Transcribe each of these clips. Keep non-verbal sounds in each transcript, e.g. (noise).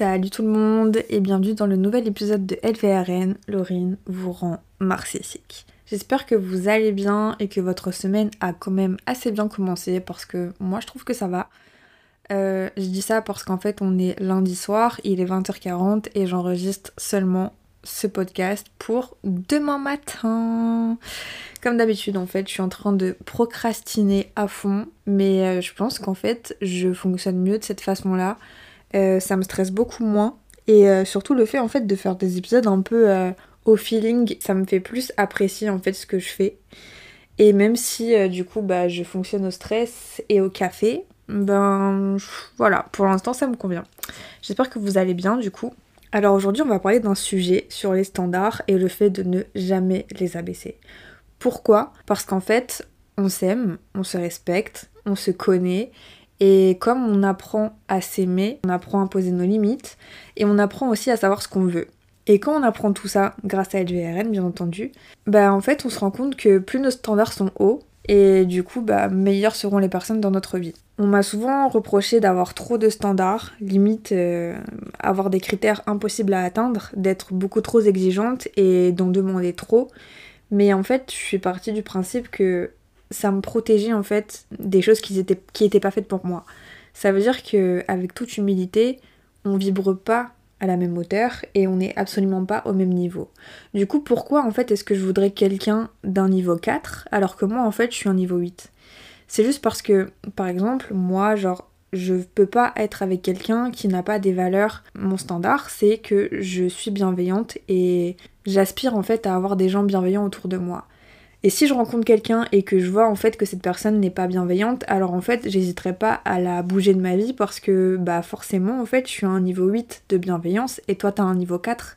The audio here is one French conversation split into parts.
Salut tout le monde et bienvenue dans le nouvel épisode de LVRN. Laurine vous rend marxistique. J'espère que vous allez bien et que votre semaine a quand même assez bien commencé parce que moi je trouve que ça va. Euh, je dis ça parce qu'en fait on est lundi soir, il est 20h40 et j'enregistre seulement ce podcast pour demain matin. Comme d'habitude en fait je suis en train de procrastiner à fond mais euh, je pense qu'en fait je fonctionne mieux de cette façon là. Euh, ça me stresse beaucoup moins. Et euh, surtout le fait en fait de faire des épisodes un peu euh, au feeling, ça me fait plus apprécier en fait ce que je fais. Et même si du coup bah, je fonctionne au stress et au café, ben voilà, pour l'instant ça me convient. J'espère que vous allez bien du coup. Alors aujourd'hui on va parler d'un sujet sur les standards et le fait de ne jamais les abaisser. Pourquoi? Parce qu'en fait on s'aime, on se respecte, on se connaît et comme on apprend à s'aimer, on apprend à poser nos limites et on apprend aussi à savoir ce qu'on veut. Et quand on apprend tout ça, grâce à LVRN bien entendu, bah en fait on se rend compte que plus nos standards sont hauts, et du coup bah meilleures seront les personnes dans notre vie. On m'a souvent reproché d'avoir trop de standards, limite euh, avoir des critères impossibles à atteindre, d'être beaucoup trop exigeante et d'en demander trop. Mais en fait, je suis partie du principe que ça me protégeait en fait des choses qui étaient, qui pas faites pour moi. Ça veut dire que avec toute humilité, on vibre pas à la même hauteur et on n'est absolument pas au même niveau. Du coup, pourquoi en fait est-ce que je voudrais quelqu'un d'un niveau 4 alors que moi en fait je suis un niveau 8 C'est juste parce que, par exemple, moi, genre, je peux pas être avec quelqu'un qui n'a pas des valeurs. Mon standard, c'est que je suis bienveillante et j'aspire en fait à avoir des gens bienveillants autour de moi. Et si je rencontre quelqu'un et que je vois en fait que cette personne n'est pas bienveillante, alors en fait j'hésiterai pas à la bouger de ma vie parce que bah forcément en fait je suis à un niveau 8 de bienveillance et toi t'as un niveau 4.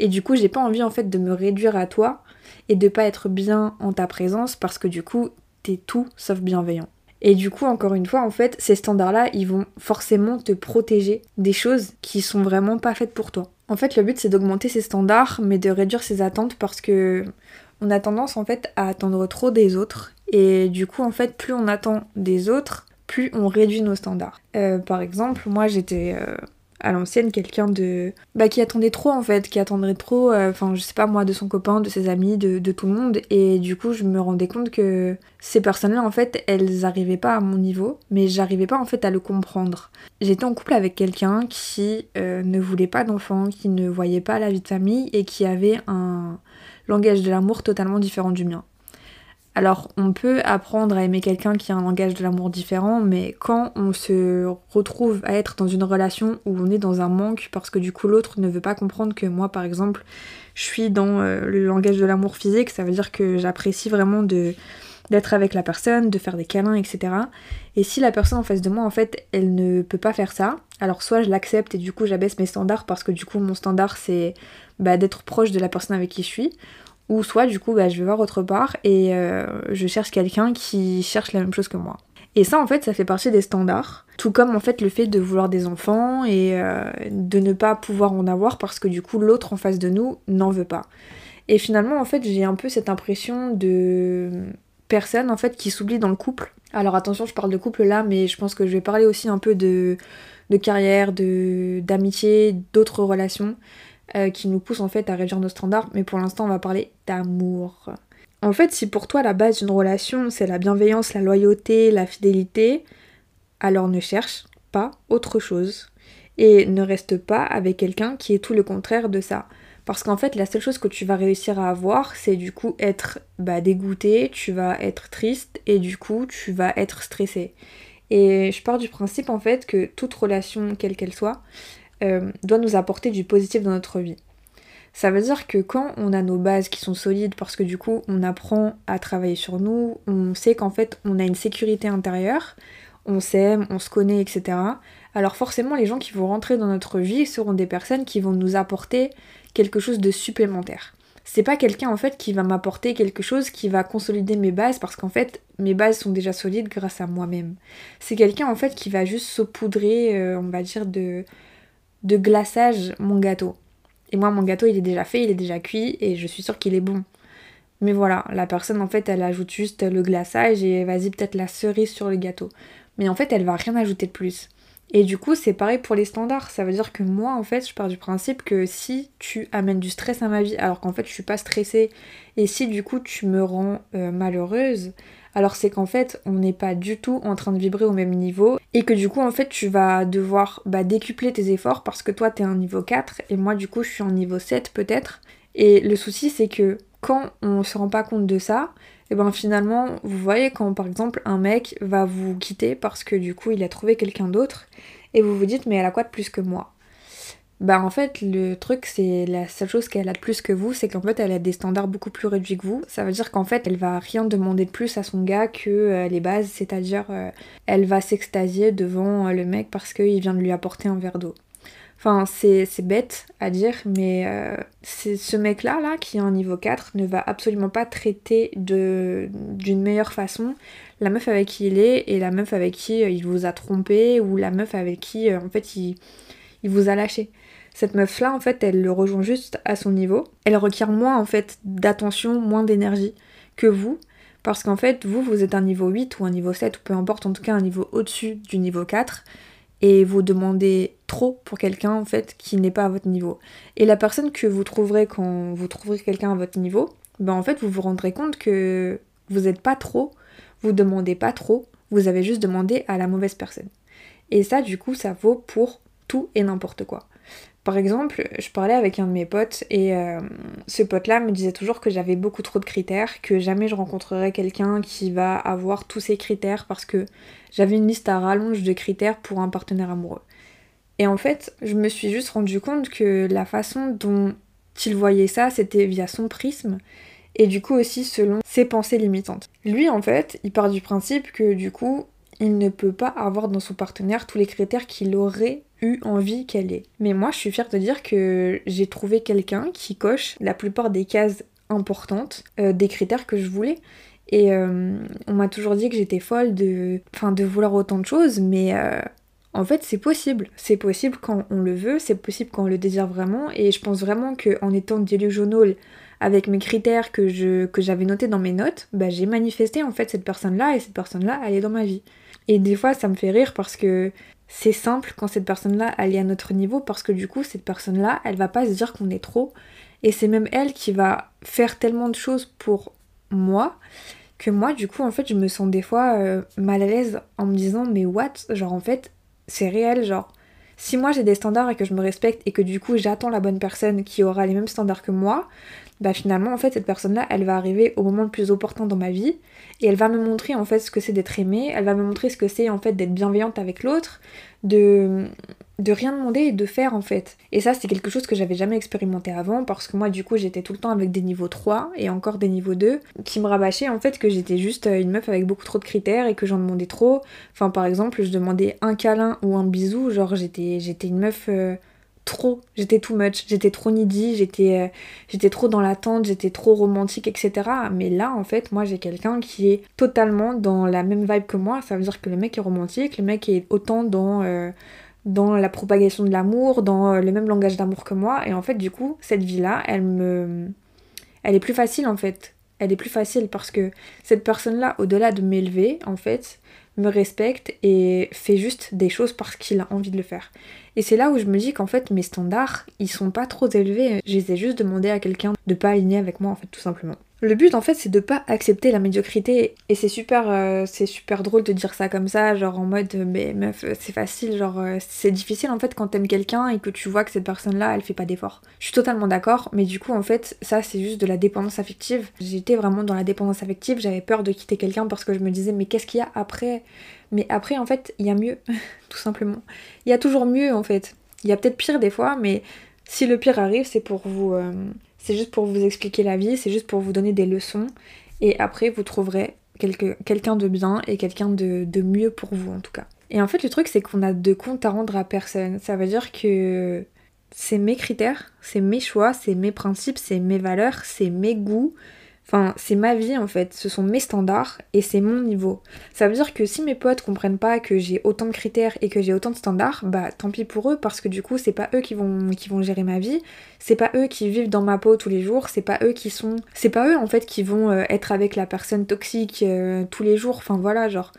Et du coup j'ai pas envie en fait de me réduire à toi et de pas être bien en ta présence parce que du coup t'es tout sauf bienveillant. Et du coup, encore une fois, en fait, ces standards-là, ils vont forcément te protéger des choses qui sont vraiment pas faites pour toi. En fait, le but, c'est d'augmenter ces standards, mais de réduire ses attentes parce que on a tendance en fait à attendre trop des autres et du coup en fait plus on attend des autres, plus on réduit nos standards. Euh, par exemple, moi j'étais euh, à l'ancienne quelqu'un de bah qui attendait trop en fait, qui attendrait trop, euh, enfin je sais pas moi de son copain, de ses amis, de, tout le monde et du coup je me rendais compte que ces personnes-là en fait elles arrivaient pas à mon niveau, mais j'arrivais pas en fait à le comprendre. J'étais en couple avec quelqu'un qui ne voulait pas d'enfants, qui ne voyait pas la vie de famille et qui avait un langage de l'amour totalement différent du mien. Alors on peut apprendre à aimer quelqu'un qui a un langage de l'amour différent, mais quand on se retrouve à être dans une relation où on est dans un manque parce que du coup l'autre ne veut pas comprendre que moi par exemple je suis dans euh, le langage de l'amour physique, ça veut dire que j'apprécie vraiment de d'être avec la personne, de faire des câlins, etc. Et si la personne en face de moi, en fait, elle ne peut pas faire ça, alors soit je l'accepte et du coup j'abaisse mes standards parce que du coup mon standard c'est bah, d'être proche de la personne avec qui je suis, ou soit du coup bah, je vais voir autre part et euh, je cherche quelqu'un qui cherche la même chose que moi. Et ça en fait ça fait partie des standards, tout comme en fait le fait de vouloir des enfants et euh, de ne pas pouvoir en avoir parce que du coup l'autre en face de nous n'en veut pas. Et finalement en fait j'ai un peu cette impression de personnes en fait qui s'oublient dans le couple. Alors attention, je parle de couple là, mais je pense que je vais parler aussi un peu de, carrière, de d'amitié, d'autres relations euh, qui nous poussent en fait à réduire nos standards. Mais pour l'instant, on va parler d'amour. En fait, si pour toi la base d'une relation c'est la bienveillance, la loyauté, la fidélité, alors ne cherche pas autre chose et ne reste pas avec quelqu'un qui est tout le contraire de ça. Parce qu'en fait, la seule chose que tu vas réussir à avoir, c'est du coup être bah, dégoûté, tu vas être triste et du coup, tu vas être stressé. Et je pars du principe en fait que toute relation, quelle qu'elle soit, euh, doit nous apporter du positif dans notre vie. Ça veut dire que quand on a nos bases qui sont solides, parce que du coup on apprend à travailler sur nous, on sait qu'en fait on a une sécurité intérieure, on s'aime, on se connaît, etc. Alors forcément les gens qui vont rentrer dans notre vie seront des personnes qui vont nous apporter quelque chose de supplémentaire. C'est pas quelqu'un en fait qui va m'apporter quelque chose qui va consolider mes bases parce qu'en fait mes bases sont déjà solides grâce à moi-même. C'est quelqu'un en fait qui va juste saupoudrer, euh, on va dire, de, de glaçage mon gâteau. Et moi mon gâteau il est déjà fait, il est déjà cuit et je suis sûre qu'il est bon. Mais voilà, la personne en fait elle ajoute juste le glaçage et vas-y peut-être la cerise sur le gâteau. Mais en fait elle va rien ajouter de plus. Et du coup, c'est pareil pour les standards. Ça veut dire que moi, en fait, je pars du principe que si tu amènes du stress à ma vie, alors qu'en fait, je suis pas stressée, et si du coup, tu me rends euh, malheureuse, alors c'est qu'en fait, on n'est pas du tout en train de vibrer au même niveau, et que du coup, en fait, tu vas devoir bah, décupler tes efforts parce que toi, t'es un niveau 4, et moi, du coup, je suis en niveau 7 peut-être. Et le souci, c'est que quand on se rend pas compte de ça, et ben finalement, vous voyez quand par exemple un mec va vous quitter parce que du coup il a trouvé quelqu'un d'autre et vous vous dites mais elle a quoi de plus que moi? Bah en fait le truc c'est la seule chose qu'elle a de plus que vous c'est qu'en fait elle a des standards beaucoup plus réduits que vous. Ça veut dire qu'en fait elle va rien demander de plus à son gars que euh, les bases, c'est-à-dire euh, elle va s'extasier devant euh, le mec parce qu'il vient de lui apporter un verre d'eau. Enfin, c'est bête à dire, mais euh, ce mec-là, là, qui est en niveau 4, ne va absolument pas traiter d'une meilleure façon la meuf avec qui il est et la meuf avec qui euh, il vous a trompé ou la meuf avec qui, euh, en fait, il, il vous a lâché. Cette meuf-là, en fait, elle le rejoint juste à son niveau. Elle requiert moins, en fait, d'attention, moins d'énergie que vous. Parce qu'en fait, vous, vous êtes un niveau 8 ou un niveau 7, ou peu importe, en tout cas un niveau au-dessus du niveau 4 et vous demandez trop pour quelqu'un en fait qui n'est pas à votre niveau. Et la personne que vous trouverez quand vous trouverez quelqu'un à votre niveau, ben en fait vous vous rendrez compte que vous n'êtes pas trop, vous demandez pas trop, vous avez juste demandé à la mauvaise personne. Et ça du coup ça vaut pour tout et n'importe quoi. Par exemple, je parlais avec un de mes potes et euh, ce pote-là me disait toujours que j'avais beaucoup trop de critères, que jamais je rencontrerais quelqu'un qui va avoir tous ces critères parce que j'avais une liste à rallonge de critères pour un partenaire amoureux. Et en fait, je me suis juste rendu compte que la façon dont il voyait ça, c'était via son prisme et du coup aussi selon ses pensées limitantes. Lui, en fait, il part du principe que du coup, il ne peut pas avoir dans son partenaire tous les critères qu'il aurait envie qu'elle ait. Mais moi, je suis fière de dire que j'ai trouvé quelqu'un qui coche la plupart des cases importantes, euh, des critères que je voulais. Et euh, on m'a toujours dit que j'étais folle de, enfin, de vouloir autant de choses, mais euh, en fait, c'est possible. C'est possible quand on le veut, c'est possible quand on le désire vraiment. Et je pense vraiment qu'en étant delusional avec mes critères que j'avais notés dans mes notes, bah, j'ai manifesté en fait cette personne-là et cette personne-là, elle est dans ma vie. Et des fois, ça me fait rire parce que c'est simple quand cette personne-là, elle est à notre niveau parce que du coup, cette personne-là, elle va pas se dire qu'on est trop. Et c'est même elle qui va faire tellement de choses pour moi que moi, du coup, en fait, je me sens des fois euh, mal à l'aise en me disant, mais what? Genre, en fait, c'est réel, genre. Si moi j'ai des standards et que je me respecte et que du coup j'attends la bonne personne qui aura les mêmes standards que moi, bah finalement en fait cette personne-là elle va arriver au moment le plus opportun dans ma vie et elle va me montrer en fait ce que c'est d'être aimée, elle va me montrer ce que c'est en fait d'être bienveillante avec l'autre, de de rien demander et de faire en fait. Et ça c'est quelque chose que j'avais jamais expérimenté avant parce que moi du coup j'étais tout le temps avec des niveaux 3 et encore des niveaux 2 qui me rabâchaient en fait que j'étais juste une meuf avec beaucoup trop de critères et que j'en demandais trop. Enfin par exemple je demandais un câlin ou un bisou, genre j'étais j'étais une meuf euh, trop, j'étais too much, j'étais trop needy, j'étais euh, j'étais trop dans l'attente, j'étais trop romantique, etc. Mais là, en fait, moi j'ai quelqu'un qui est totalement dans la même vibe que moi. Ça veut dire que le mec est romantique, le mec est autant dans, euh, dans la propagation de l'amour, dans euh, le même langage d'amour que moi. Et en fait, du coup, cette vie-là, elle me. Elle est plus facile en fait. Elle est plus facile parce que cette personne-là, au-delà de m'élever, en fait, me respecte et fait juste des choses parce qu'il a envie de le faire. Et c'est là où je me dis qu'en fait mes standards, ils sont pas trop élevés. Je les ai juste demandé à quelqu'un de pas aligner avec moi en fait tout simplement. Le but en fait c'est de pas accepter la médiocrité et c'est super euh, super drôle de dire ça comme ça genre en mode mais meuf c'est facile genre euh, c'est difficile en fait quand t'aimes quelqu'un et que tu vois que cette personne là elle fait pas d'effort. Je suis totalement d'accord mais du coup en fait ça c'est juste de la dépendance affective. J'étais vraiment dans la dépendance affective, j'avais peur de quitter quelqu'un parce que je me disais mais qu'est-ce qu'il y a après? Mais après en fait il y a mieux (laughs) tout simplement. Il y a toujours mieux en fait. Il y a peut-être pire des fois mais si le pire arrive c'est pour vous euh, c'est juste pour vous expliquer la vie, c'est juste pour vous donner des leçons. Et après, vous trouverez quelqu'un de bien et quelqu'un de, mieux pour vous en tout cas. Et en fait, le truc, c'est qu'on a de compte à rendre à personne. Ça veut dire que c'est mes critères, c'est mes choix, c'est mes principes, c'est mes valeurs, c'est mes goûts. Enfin, c'est ma vie en fait, ce sont mes standards et c'est mon niveau. Ça veut dire que si mes potes comprennent pas que j'ai autant de critères et que j'ai autant de standards, bah tant pis pour eux parce que du coup c'est pas eux qui vont, qui vont gérer ma vie, c'est pas eux qui vivent dans ma peau tous les jours, c'est pas eux qui sont. C'est pas eux en fait qui vont euh, être avec la personne toxique euh, tous les jours, enfin voilà, genre.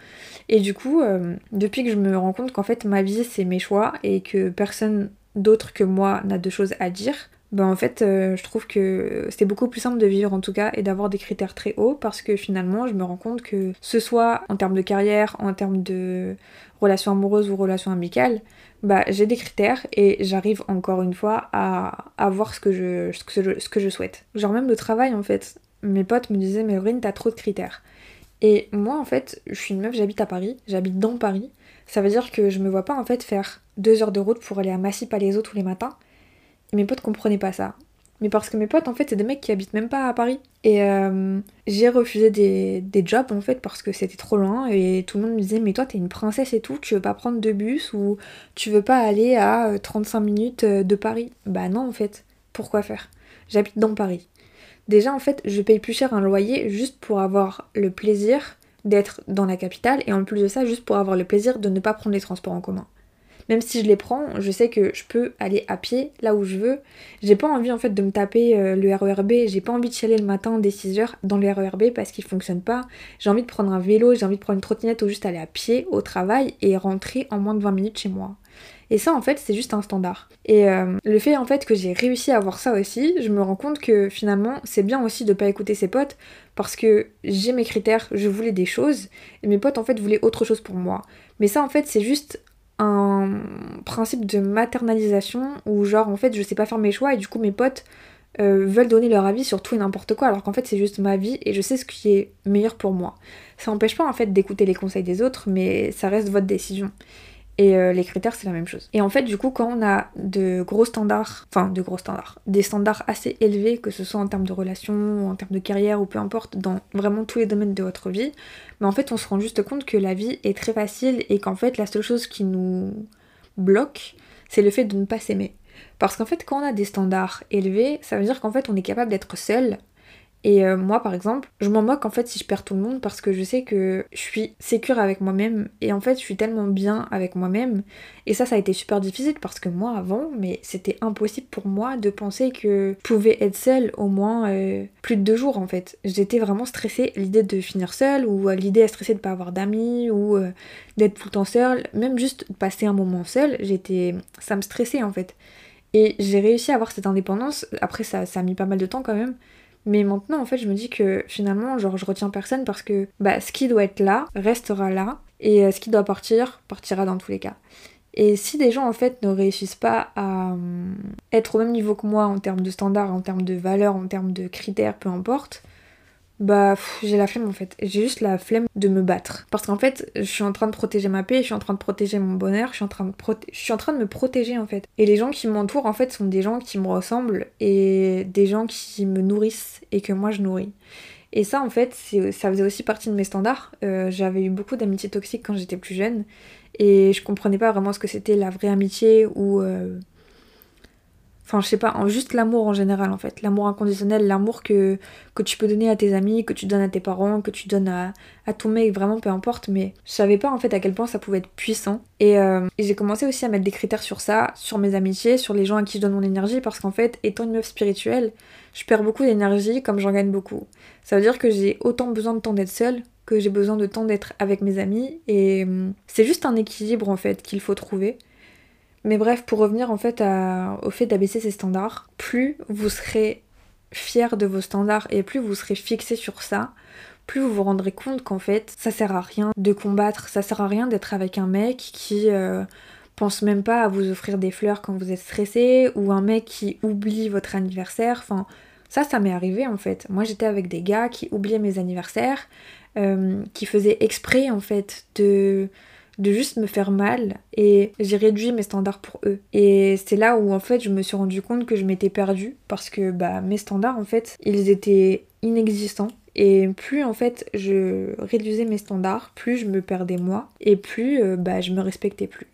Et du coup, euh, depuis que je me rends compte qu'en fait ma vie c'est mes choix et que personne d'autre que moi n'a de choses à dire, ben en fait euh, je trouve que c'est beaucoup plus simple de vivre en tout cas et d'avoir des critères très hauts parce que finalement je me rends compte que ce soit en termes de carrière, en termes de relations amoureuses ou relations amicales, bah j'ai des critères et j'arrive encore une fois à avoir ce que je, souhaite. Genre même le travail en fait, mes potes me disaient mais Aurine t'as trop de critères. Et moi en fait je suis une meuf, j'habite à Paris, j'habite dans Paris. Ça veut dire que je me vois pas en fait faire deux heures de route pour aller à Massy-Palaiso tous les matins mes potes comprenaient pas ça. Mais parce que mes potes, en fait, c'est des mecs qui habitent même pas à Paris. Et euh, j'ai refusé des, jobs, en fait, parce que c'était trop loin. Et tout le monde me disait, mais toi, t'es une princesse et tout, tu veux pas prendre de bus ou tu veux pas aller à 35 euh, minutes euh, de Paris Bah non, en fait. Pourquoi faire? J'habite dans Paris. Déjà, en fait, je paye plus cher un loyer juste pour avoir le plaisir d'être dans la capitale. Et en plus de ça, juste pour avoir le plaisir de ne pas prendre les transports en commun. Même si je les prends, je sais que je peux aller à pied là où je veux. J'ai pas envie en fait de me taper euh, le RERB, j'ai pas envie de chialer le matin dès 6h dans le RERB parce qu'il fonctionne pas. J'ai envie de prendre un vélo, j'ai envie de prendre une trottinette ou juste aller à pied au travail et rentrer en moins de 20 minutes chez moi. Et ça, en fait, c'est juste un standard. Et euh, le fait, en fait, que j'ai réussi à avoir ça aussi, je me rends compte que finalement, c'est bien aussi de pas écouter ses potes parce que j'ai mes critères, je voulais des choses, et mes potes, en fait, voulaient autre chose pour moi. Mais ça, en fait, c'est juste un principe de maternalisation où genre en fait je sais pas faire mes choix et du coup mes potes euh, veulent donner leur avis sur tout et n'importe quoi alors qu'en fait c'est juste ma vie et je sais ce qui est meilleur pour moi. Ça n'empêche pas en fait d'écouter les conseils des autres mais ça reste votre décision. Et euh, les critères, c'est la même chose. Et en fait, du coup, quand on a de gros standards, enfin de gros standards, des standards assez élevés, que ce soit en termes de relations, en termes de carrière ou peu importe, dans vraiment tous les domaines de votre vie, mais en fait, on se rend juste compte que la vie est très facile et qu'en fait, la seule chose qui nous bloque, c'est le fait de ne pas s'aimer. Parce qu'en fait, quand on a des standards élevés, ça veut dire qu'en fait, on est capable d'être seul et euh, moi, par exemple, je m'en moque en fait si je perds tout le monde parce que je sais que je suis sécure avec moi-même et en fait, je suis tellement bien avec moi-même. Et ça, ça a été super difficile parce que moi, avant, mais c'était impossible pour moi de penser que je pouvais être seule au moins euh, plus de deux jours en fait. J'étais vraiment stressée l'idée de finir seule ou euh, l'idée à stresser de pas avoir d'amis ou d'être tout le temps seule. Même juste passer un moment seule, j'étais, ça me stressait en fait. Et j'ai réussi à avoir cette indépendance. Après, ça, ça a mis pas mal de temps quand même. Mais maintenant, en fait, je me dis que finalement, genre, je retiens personne parce que bah, ce qui doit être là restera là, et euh, ce qui doit partir partira dans tous les cas. Et si des gens en fait ne réussissent pas à euh, être au même niveau que moi en termes de standards, en termes de valeurs, en termes de critères, peu importe, bah j'ai la flemme en fait. J'ai juste la flemme de me battre. Parce qu'en fait, je suis en train de protéger ma paix, je suis en train de protéger mon bonheur, je suis en train de, je suis en train de me protéger en fait. Et les gens qui m'entourent en fait sont des gens qui me ressemblent et des gens qui me nourrissent et que moi je nourris. Et ça en fait, ça faisait aussi partie de mes standards. Euh, j'avais eu beaucoup d'amitiés toxiques quand j'étais plus jeune et je comprenais pas vraiment ce que c'était la vraie amitié ou... Euh, Enfin, je sais pas, juste l'amour en général en fait. L'amour inconditionnel, l'amour que, que tu peux donner à tes amis, que tu donnes à tes parents, que tu donnes à, à ton mec, vraiment peu importe. Mais je savais pas en fait à quel point ça pouvait être puissant. Et, euh, j'ai commencé aussi à mettre des critères sur ça, sur mes amitiés, sur les gens à qui je donne mon énergie. Parce qu'en fait, étant une meuf spirituelle, je perds beaucoup d'énergie comme j'en gagne beaucoup. Ça veut dire que j'ai autant besoin de temps d'être seule que j'ai besoin de temps d'être avec mes amis. Et hum, c'est juste un équilibre en fait qu'il faut trouver. Mais bref, pour revenir en fait au fait d'abaisser ses standards, plus vous serez fier de vos standards et plus vous serez fixé sur ça, plus vous vous rendrez compte qu'en fait ça sert à rien de combattre, ça sert à rien d'être avec un mec qui euh, pense même pas à vous offrir des fleurs quand vous êtes stressé ou un mec qui oublie votre anniversaire. Enfin, ça, ça m'est arrivé en fait. Moi j'étais avec des gars qui oubliaient mes anniversaires, euh, qui faisaient exprès en fait de de juste me faire mal et j'ai réduit mes standards pour eux. Et c'est là où en fait je me suis rendu compte que je m'étais perdue parce que bah mes standards en fait ils étaient inexistants et plus en fait je réduisais mes standards, plus je me perdais moi et plus euh, bah je me respectais plus.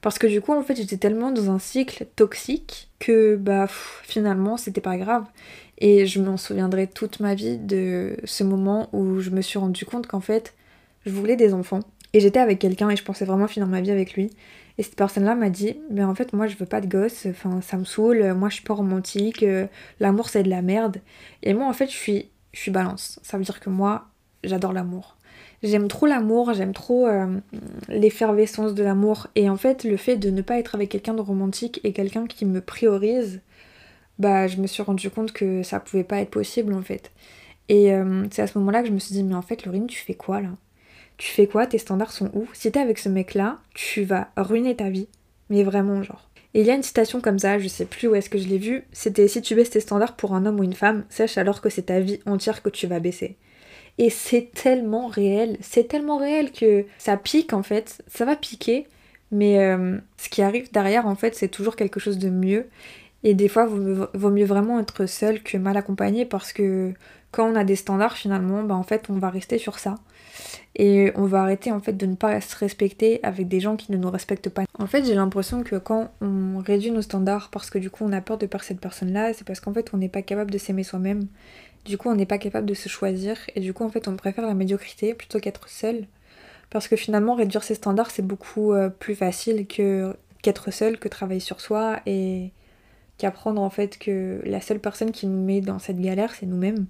Parce que du coup, en fait, j'étais tellement dans un cycle toxique que bah finalement, c'était pas grave. Et je m'en souviendrai toute ma vie de ce moment où je me suis rendu compte qu'en fait, je voulais des enfants. Et j'étais avec quelqu'un et je pensais vraiment finir ma vie avec lui. Et cette personne-là m'a dit, mais en fait moi je veux pas de gosse, enfin ça me saoule, moi je suis pas romantique, euh, l'amour c'est de la merde. Et moi en fait je suis, je suis balance. Ça veut dire que moi j'adore l'amour. J'aime trop l'amour, j'aime trop euh, l'effervescence de l'amour. Et en fait le fait de ne pas être avec quelqu'un de romantique et quelqu'un qui me priorise, bah je me suis rendu compte que ça pouvait pas être possible en fait. Et euh, c'est à ce moment-là que je me suis dit, mais en fait Laurine tu fais quoi là? Tu fais quoi? Tes standards sont où? Si t'es avec ce mec-là, tu vas ruiner ta vie. Mais vraiment, genre. Et il y a une citation comme ça, je sais plus où est-ce que je l'ai vue, c'était si tu baisses tes standards pour un homme ou une femme, sache alors que c'est ta vie entière que tu vas baisser. Et c'est tellement réel, c'est tellement réel que ça pique en fait, ça va piquer, mais euh, ce qui arrive derrière en fait c'est toujours quelque chose de mieux. Et des fois, vaut, mieux vraiment être seul que mal accompagné parce que quand on a des standards finalement, bah en fait on va rester sur ça. Et on va arrêter en fait de ne pas se respecter avec des gens qui ne nous respectent pas. En fait j'ai l'impression que quand on réduit nos standards parce que du coup on a peur de perdre cette personne là, c'est parce qu'en fait on n'est pas capable de s'aimer soi-même. Du coup on n'est pas capable de se choisir et du coup en fait on préfère la médiocrité plutôt qu'être seul. Parce que finalement réduire ses standards c'est beaucoup euh, plus facile que qu'être seul, que travailler sur soi et qu'apprendre en fait que la seule personne qui nous met dans cette galère c'est nous-mêmes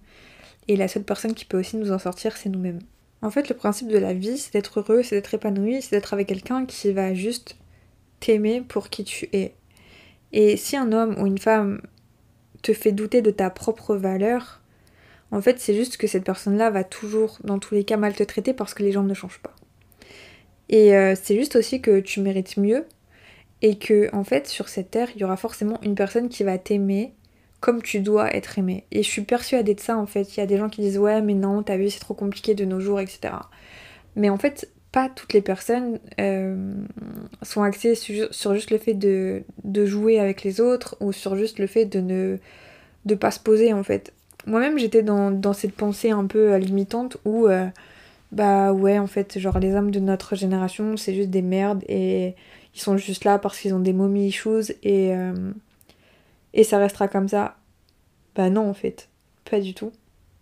et la seule personne qui peut aussi nous en sortir, c'est nous-mêmes. En fait, le principe de la vie, c'est d'être heureux, c'est d'être épanoui, c'est d'être avec quelqu'un qui va juste t'aimer pour qui tu es. Et si un homme ou une femme te fait douter de ta propre valeur, en fait, c'est juste que cette personne-là va toujours, dans tous les cas, mal te traiter parce que les gens ne changent pas. Et euh, c'est juste aussi que tu mérites mieux et que, en fait, sur cette terre, il y aura forcément une personne qui va t'aimer comme tu dois être aimé. Et je suis persuadée de ça en fait. Il y a des gens qui disent ouais mais non, ta vie c'est trop compliqué de nos jours, etc. Mais en fait, pas toutes les personnes euh, sont axées sur, juste le fait de, jouer avec les autres ou sur juste le fait de ne de pas se poser en fait. Moi-même j'étais dans, cette pensée un peu euh, limitante où euh, bah ouais en fait genre les hommes de notre génération c'est juste des merdes et ils sont juste là parce qu'ils ont des mommy issues et et ça restera comme ça. Bah non en fait, pas du tout.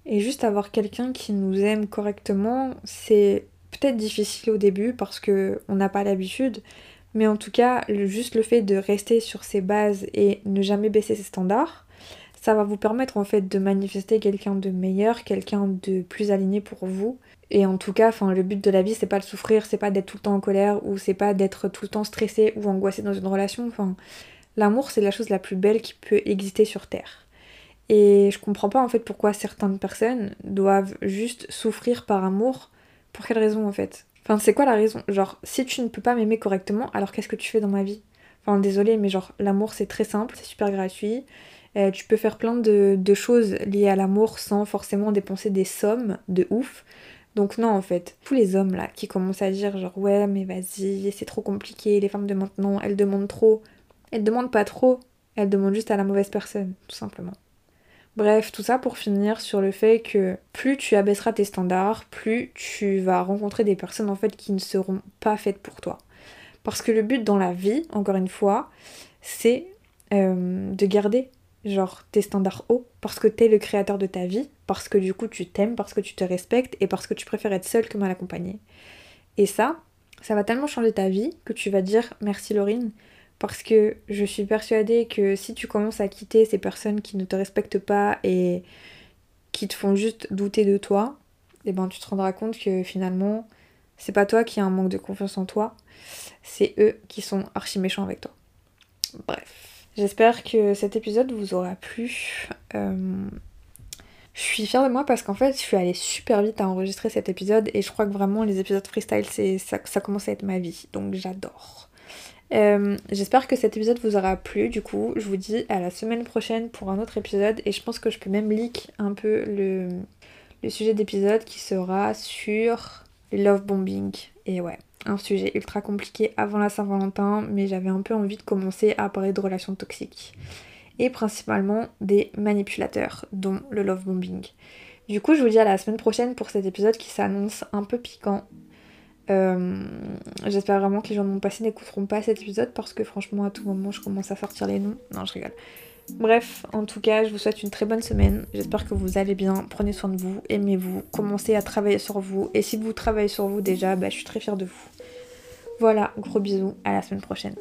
Et juste avoir quelqu'un qui nous aime correctement, c'est peut-être difficile au début parce que on n'a pas l'habitude, mais en tout cas, juste le fait de rester sur ses bases et ne jamais baisser ses standards, ça va vous permettre en fait de manifester quelqu'un de meilleur, quelqu'un de plus aligné pour vous. Et en tout cas, enfin, le but de la vie, c'est pas de souffrir, c'est pas d'être tout le temps en colère ou c'est pas d'être tout le temps stressé ou angoissé dans une relation. Enfin, L'amour, c'est la chose la plus belle qui peut exister sur Terre. Et je comprends pas en fait pourquoi certaines personnes doivent juste souffrir par amour. Pour quelle raison en fait? Enfin, c'est quoi la raison? Genre, si tu ne peux pas m'aimer correctement, alors qu'est-ce que tu fais dans ma vie? Enfin, désolé, mais genre, l'amour c'est très simple, c'est super gratuit. Euh, tu peux faire plein de, de choses liées à l'amour sans forcément dépenser des sommes de ouf. Donc non en fait, tous les hommes là qui commencent à dire genre ouais mais vas-y, c'est trop compliqué, les femmes de maintenant, elles demandent trop. Elle demande pas trop, elle demande juste à la mauvaise personne, tout simplement. Bref, tout ça pour finir sur le fait que plus tu abaisseras tes standards, plus tu vas rencontrer des personnes en fait qui ne seront pas faites pour toi. Parce que le but dans la vie, encore une fois, c'est euh, de garder genre tes standards hauts parce que t'es le créateur de ta vie, parce que du coup tu t'aimes, parce que tu te respectes et parce que tu préfères être seul que mal accompagné. Et ça, ça va tellement changer ta vie que tu vas dire merci Laurine, parce que je suis persuadée que si tu commences à quitter ces personnes qui ne te respectent pas et qui te font juste douter de toi, et eh ben tu te rendras compte que finalement c'est pas toi qui as un manque de confiance en toi, c'est eux qui sont archi méchants avec toi. Bref. J'espère que cet épisode vous aura plu. Euh, je suis fière de moi parce qu'en fait je suis allée super vite à enregistrer cet épisode et je crois que vraiment les épisodes freestyle c'est ça, ça commence à être ma vie donc j'adore. Euh, j'espère que cet épisode vous aura plu. Du coup, je vous dis à la semaine prochaine pour un autre épisode. Et je pense que je peux même leak un peu le, le sujet d'épisode qui sera sur love bombing. Et ouais, un sujet ultra compliqué avant la Saint-Valentin, mais j'avais un peu envie de commencer à parler de relations toxiques. Et principalement des manipulateurs, dont le love bombing. Du coup, je vous dis à la semaine prochaine pour cet épisode qui s'annonce un peu piquant. Euh, j'espère vraiment que les gens de mon passé n'écouteront pas cet épisode parce que franchement à tout moment je commence à sortir les noms. Non je rigole. Bref, en tout cas, je vous souhaite une très bonne semaine. J'espère que vous allez bien. Prenez soin de vous, aimez-vous, commencez à travailler sur vous. Et si vous travaillez sur vous déjà, bah, je suis très fière de vous. Voilà, gros bisous, à la semaine prochaine.